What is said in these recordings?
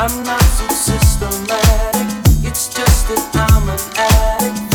I'm not so systematic, it's just that I'm an addict.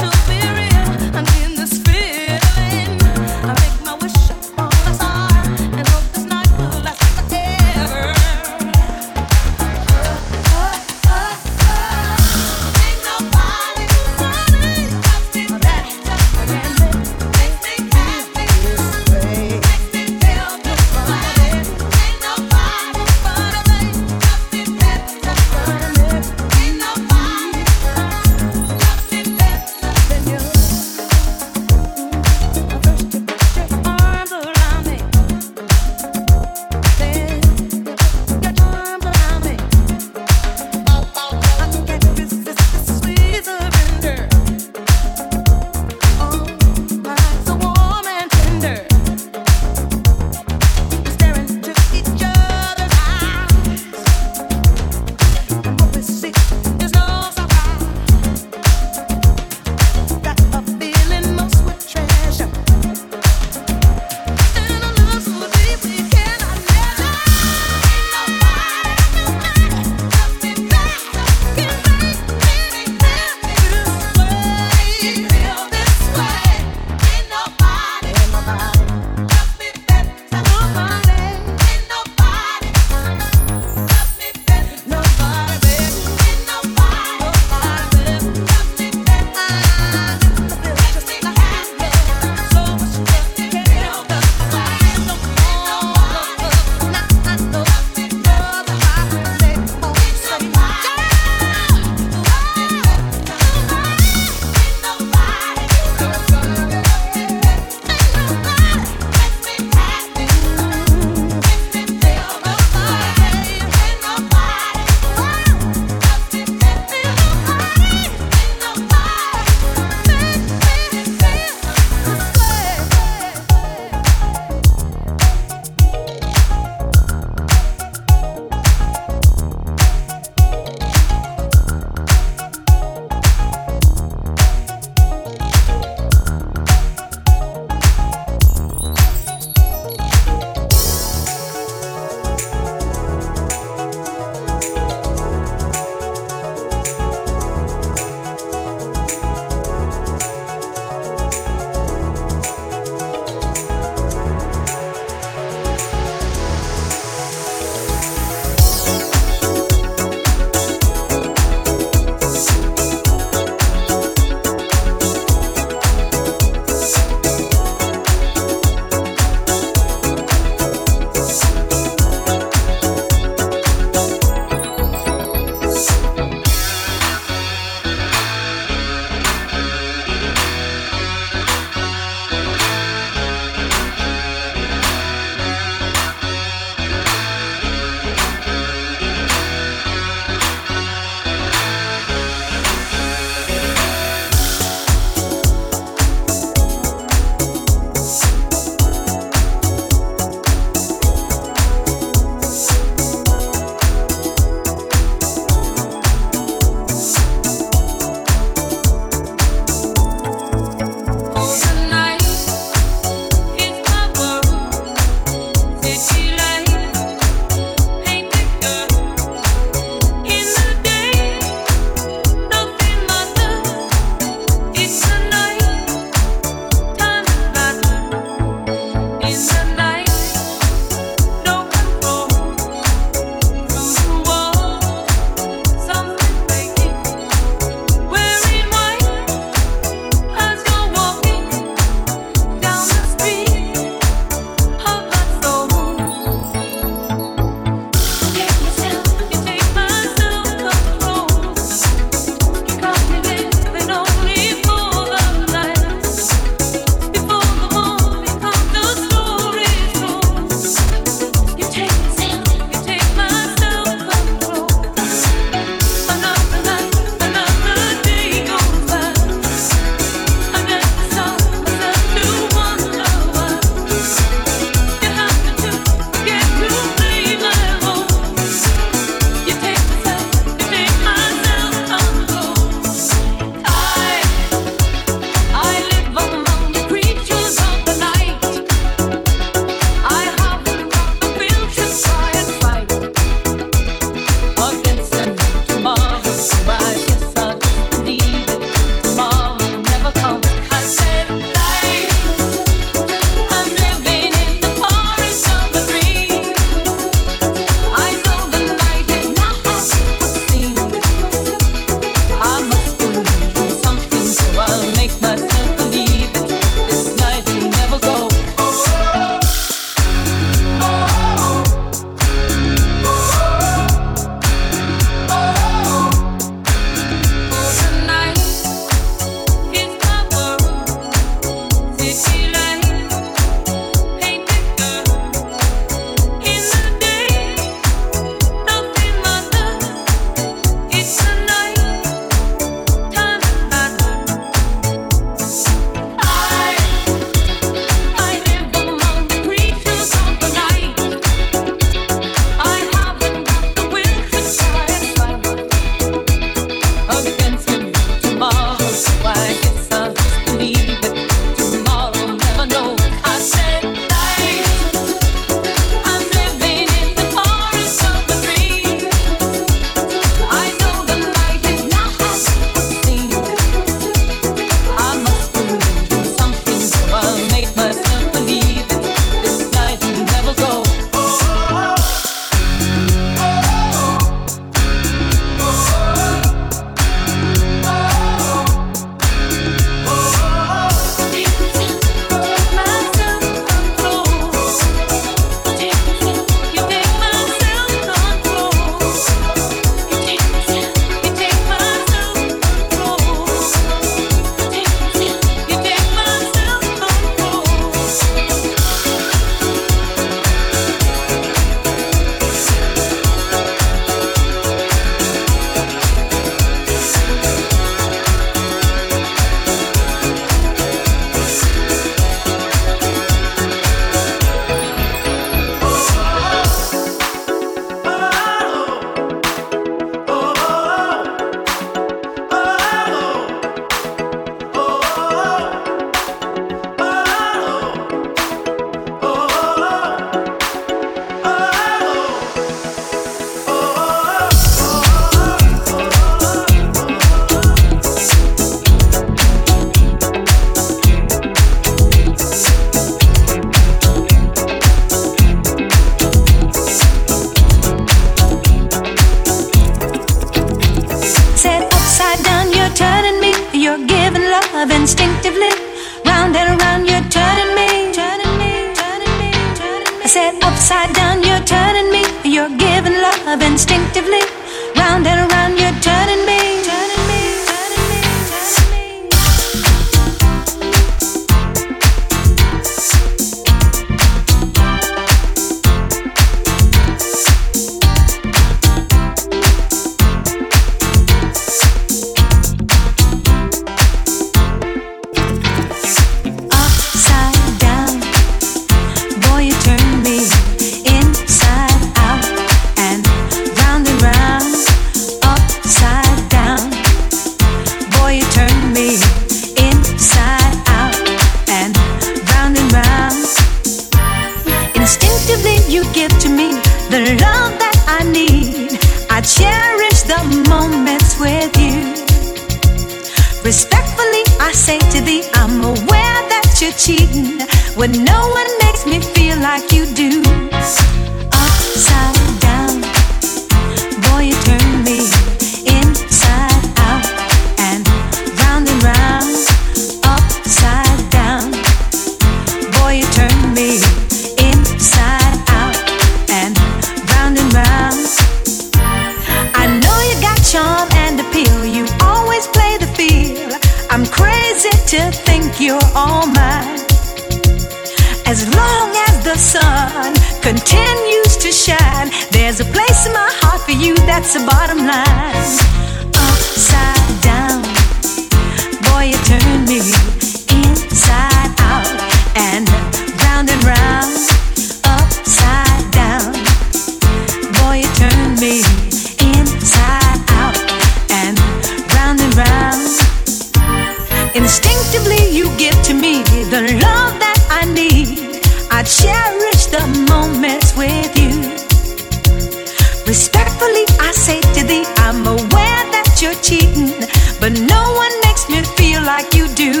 Respectfully, I say to thee, I'm aware that you're cheating, but no one makes me feel like you do.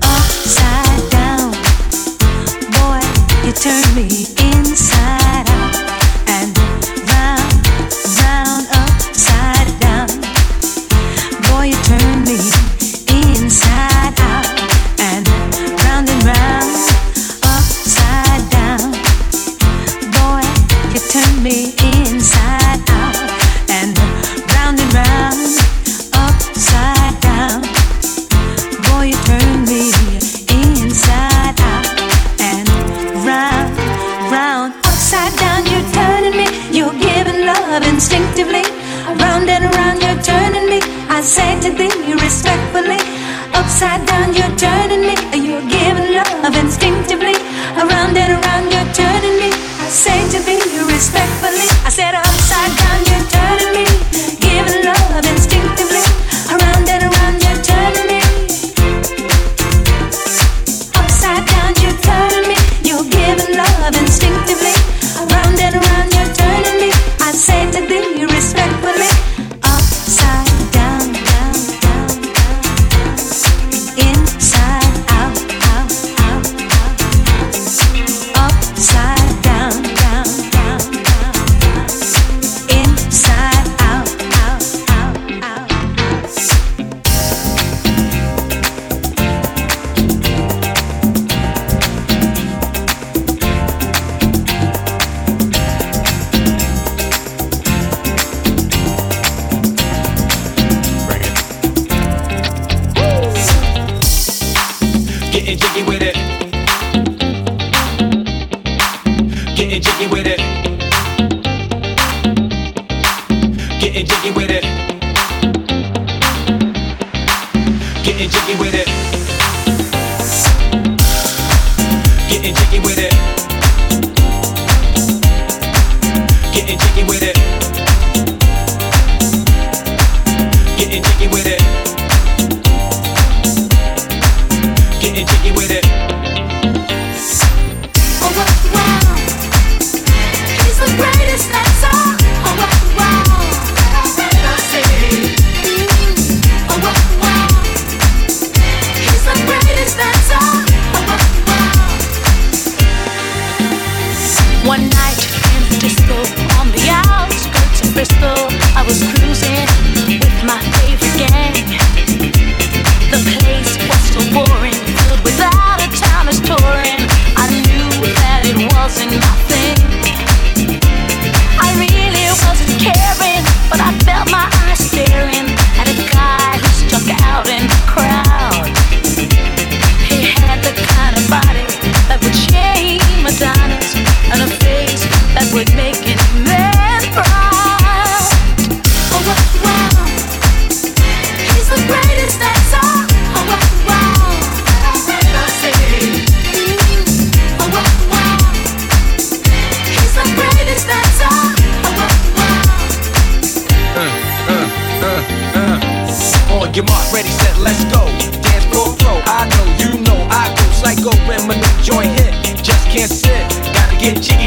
Upside down, boy, you turn me in.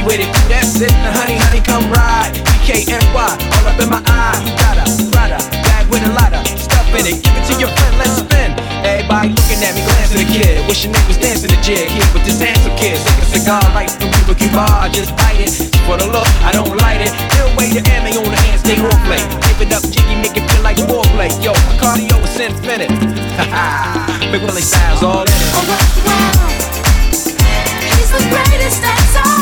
with it. That's it. Now, honey, honey, come ride. DKNY, all up in my eye. Prada, Prada, bag with a lot of stuff in it. Give it to your friend, let's spin. Everybody looking at me, glancing at the kid. Wish they was dancing the jig here with this handsome kid. Take a cigar light from people Cuba. I just bite it. For the look, I don't light it. Still way to ammo on the hand, stay play. Give it up, jiggy, make it feel like warplay. Yo, my cardio is infinite. Ha ha. Big Willie Styles all in it. Oh, wow, wow. He's the greatest that's all.